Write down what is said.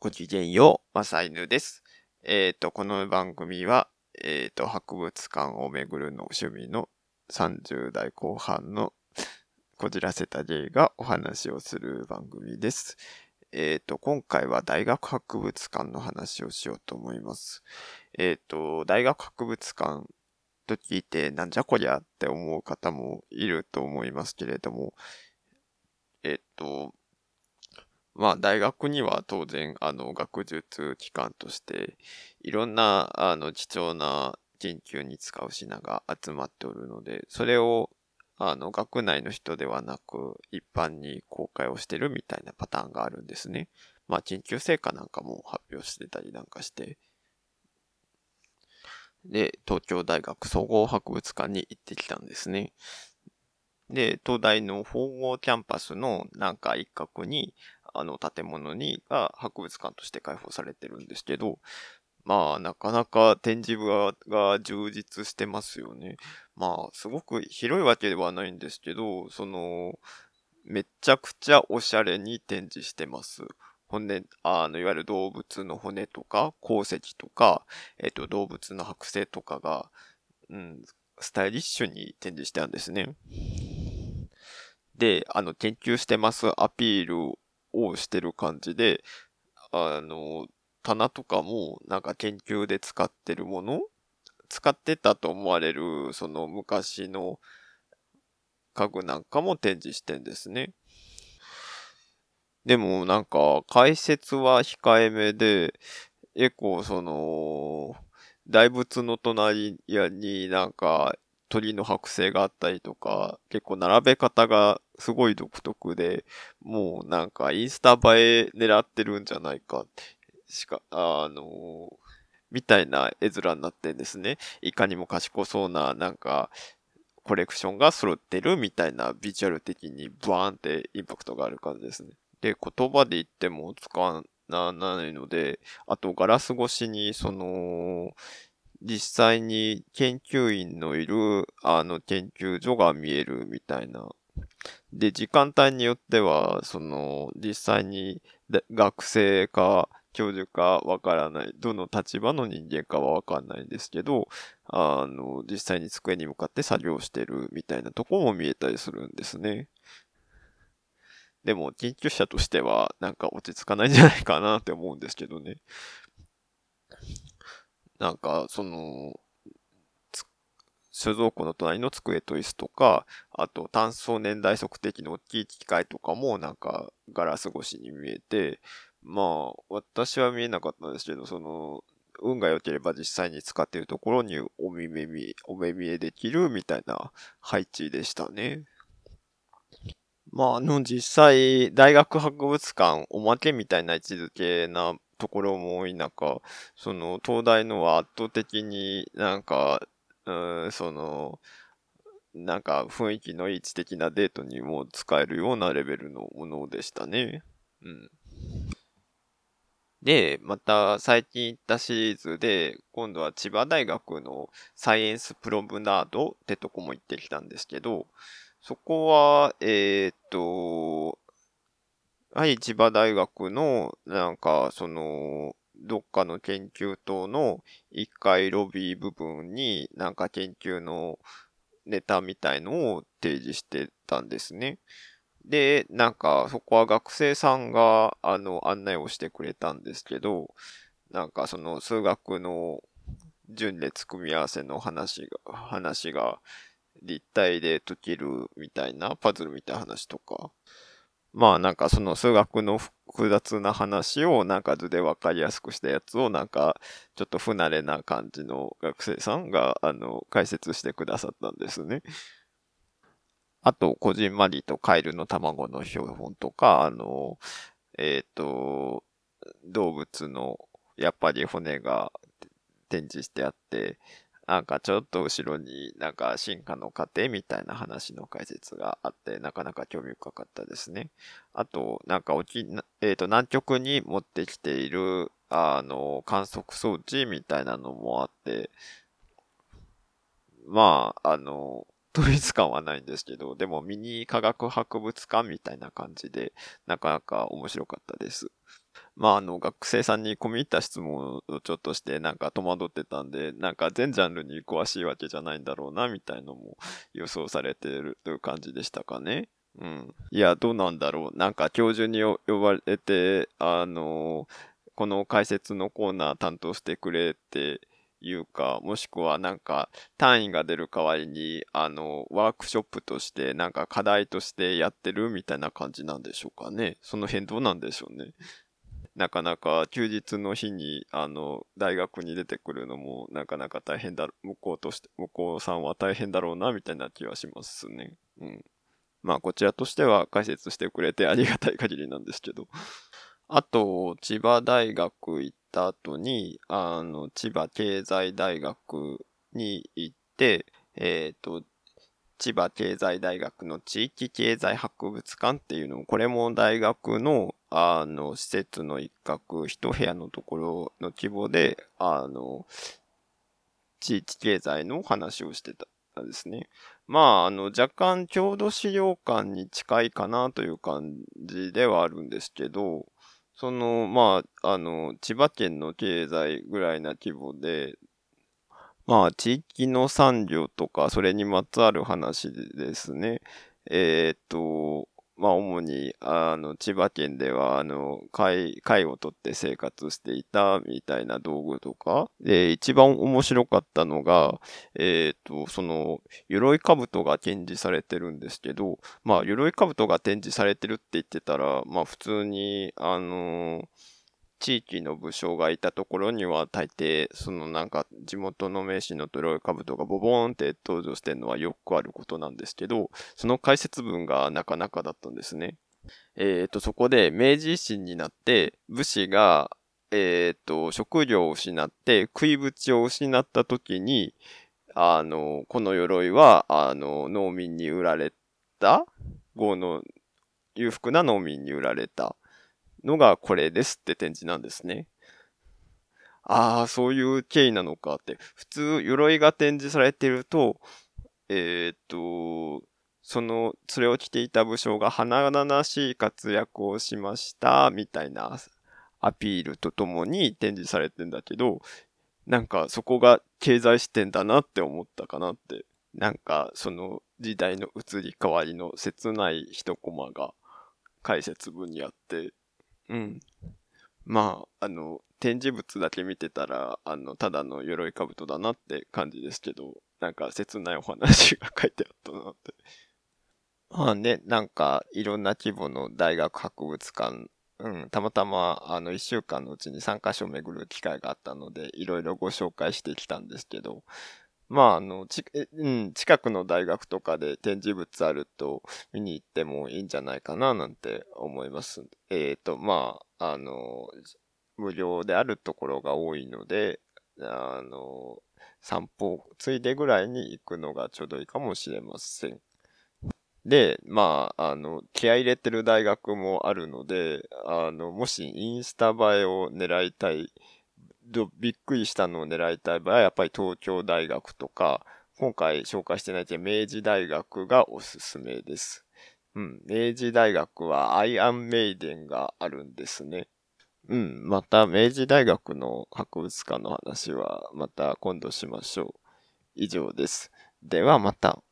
ごきげんよう、まさいぬです。えっ、ー、と、この番組は、えっ、ー、と、博物館を巡るの趣味の30代後半のこじらせたゲイがお話をする番組です。えっ、ー、と、今回は大学博物館の話をしようと思います。えっ、と、大学博物館と聞いてなんじゃこりゃって思う方もいると思いますけれども、えっ、と、まあ大学には当然あの学術機関としていろんなあの貴重な研究に使う品が集まっておるので、それをあの学内の人ではなく一般に公開をしてるみたいなパターンがあるんですね。まあ研究成果なんかも発表してたりなんかして。で、東京大学総合博物館に行ってきたんですね。で、東大の総合キャンパスのなんか一角に、あの建物に、が博物館として開放されてるんですけど、まあ、なかなか展示部が充実してますよね。まあ、すごく広いわけではないんですけど、その、めちゃくちゃおしゃれに展示してます。骨、あの、いわゆる動物の骨とか、鉱石とか、えっ、と、動物の剥製とかが、うん、スタイリッシュに展示してあるんですね。で、あの、研究してますアピールをしてる感じで、あの、棚とかもなんか研究で使ってるもの使ってたと思われる、その昔の家具なんかも展示してんですね。でもなんか解説は控えめで、結構その、大仏の隣になんか鳥の剥製があったりとか、結構並べ方がすごい独特で、もうなんかインスタ映え狙ってるんじゃないかってしか、あのみたいな絵面になってんですね。いかにも賢そうな、なんか、コレクションが揃ってるみたいなビジュアル的にバーンってインパクトがある感じですね。で、言葉で言っても使わないので、あとガラス越しにその、実際に研究員のいる、あの、研究所が見えるみたいな。で、時間帯によっては、その、実際に学生か教授かわからない、どの立場の人間かはわかんないんですけど、あの、実際に机に向かって作業してるみたいなとこも見えたりするんですね。でも、研究者としては、なんか落ち着かないんじゃないかなって思うんですけどね。なんか、その、収蔵庫の隣の机と椅子とか、あと単層年代測定器の大きい機械とかもなんかガラス越しに見えて、まあ、私は見えなかったんですけど、その、運が良ければ実際に使っているところにお目見お目見えできるみたいな配置でしたね。まあ、あの、実際、大学博物館、おまけみたいな位置づけなところも多い中、その、東大のは圧倒的になんか、うん、その、なんか雰囲気のいい知的なデートにも使えるようなレベルのものでしたね。うん。で、また最近行ったシリーズで、今度は千葉大学のサイエンスプロムナードってとこも行ってきたんですけど、そこは、えー、っと、はい、千葉大学の、なんか、その、どっかの研究棟の1階ロビー部分に、なんか研究のネタみたいのを提示してたんですね。で、なんか、そこは学生さんが、あの、案内をしてくれたんですけど、なんかその数学の順列組み合わせの話が、話が立体で解けるみたいな、パズルみたいな話とか、まあなんかその数学の複雑な話をなんか図でわかりやすくしたやつをなんかちょっと不慣れな感じの学生さんがあの解説してくださったんですね。あと、こじんまりとカエルの卵の標本とか、あの、えっ、ー、と、動物のやっぱり骨が展示してあって、なんかちょっと後ろになんか進化の過程みたいな話の解説があって、なかなか興味深かったですね。あと、なんか沖、えっ、ー、と、南極に持ってきている、あの、観測装置みたいなのもあって、まあ、あの、統一感はないんですけど、でもミニ科学博物館みたいな感じで、なかなか面白かったです。まあ、あの、学生さんに込み入った質問をちょっとして、なんか戸惑ってたんで、なんか全ジャンルに詳しいわけじゃないんだろうな、みたいのも予想されてるという感じでしたかね。うん。いや、どうなんだろう。なんか教授に呼ばれて、あの、この解説のコーナー担当してくれっていうか、もしくはなんか単位が出る代わりに、あの、ワークショップとしてなんか課題としてやってるみたいな感じなんでしょうかね。その辺どうなんでしょうね。なかなか休日の日に、あの、大学に出てくるのもなかなか大変だ、向こうとして、向こうさんは大変だろうな、みたいな気はしますね。うん。まあ、こちらとしては解説してくれてありがたい限りなんですけど。あと、千葉大学行った後に、あの、千葉経済大学に行って、えっ、ー、と、千葉経済大学の地域経済博物館っていうのも、これも大学の、あの、施設の一角、一部屋のところの規模で、あの、地域経済の話をしてたんですね。まあ、あの、若干郷土資料館に近いかなという感じではあるんですけど、その、まあ、あの、千葉県の経済ぐらいな規模で、まあ、地域の産業とか、それにまつわる話ですね。えっ、と、まあ、主に、あの、千葉県では、あの、貝、貝を取って生活していたみたいな道具とか、で、一番面白かったのが、えっ、ー、と、その、鎧兜が展示されてるんですけど、まあ、鎧兜が展示されてるって言ってたら、まあ、普通に、あのー地域の武将がいたところには大抵、そのなんか地元の名士のトロイカブトがボボーンって登場してるのはよくあることなんですけど、その解説文がなかなかだったんですね。えっ、ー、と、そこで明治維新になって武士が、えっ、ー、と、職業を失って食いぶちを失った時に、あの、この鎧は、あの、農民に売られた、豪の裕福な農民に売られた。のがこれですって展示なんですね。ああ、そういう経緯なのかって。普通、鎧が展示されてると、えー、っと、その、それを着ていた武将が華々しい活躍をしました、みたいなアピールとともに展示されてんだけど、なんかそこが経済視点だなって思ったかなって。なんかその時代の移り変わりの切ない一コマが解説文にあって、うん。まあ、あの、展示物だけ見てたら、あの、ただの鎧兜だなって感じですけど、なんか切ないお話が書いてあったなって。まあね、なんか、いろんな規模の大学博物館、うん、たまたま、あの、一週間のうちに3カ所巡る機会があったので、いろいろご紹介してきたんですけど、まあ、あの、ち、うん、近くの大学とかで展示物あると見に行ってもいいんじゃないかななんて思います。えっ、ー、と、まあ、あの、無料であるところが多いので、あの、散歩ついでぐらいに行くのがちょうどいいかもしれません。で、まあ、あの、気合入れてる大学もあるので、あの、もしインスタ映えを狙いたいどびっくりしたのを狙いたい場合は、やっぱり東京大学とか、今回紹介してない明治大学がおすすめです。うん。明治大学はアイアンメイデンがあるんですね。うん。また明治大学の博物館の話はまた今度しましょう。以上です。ではまた。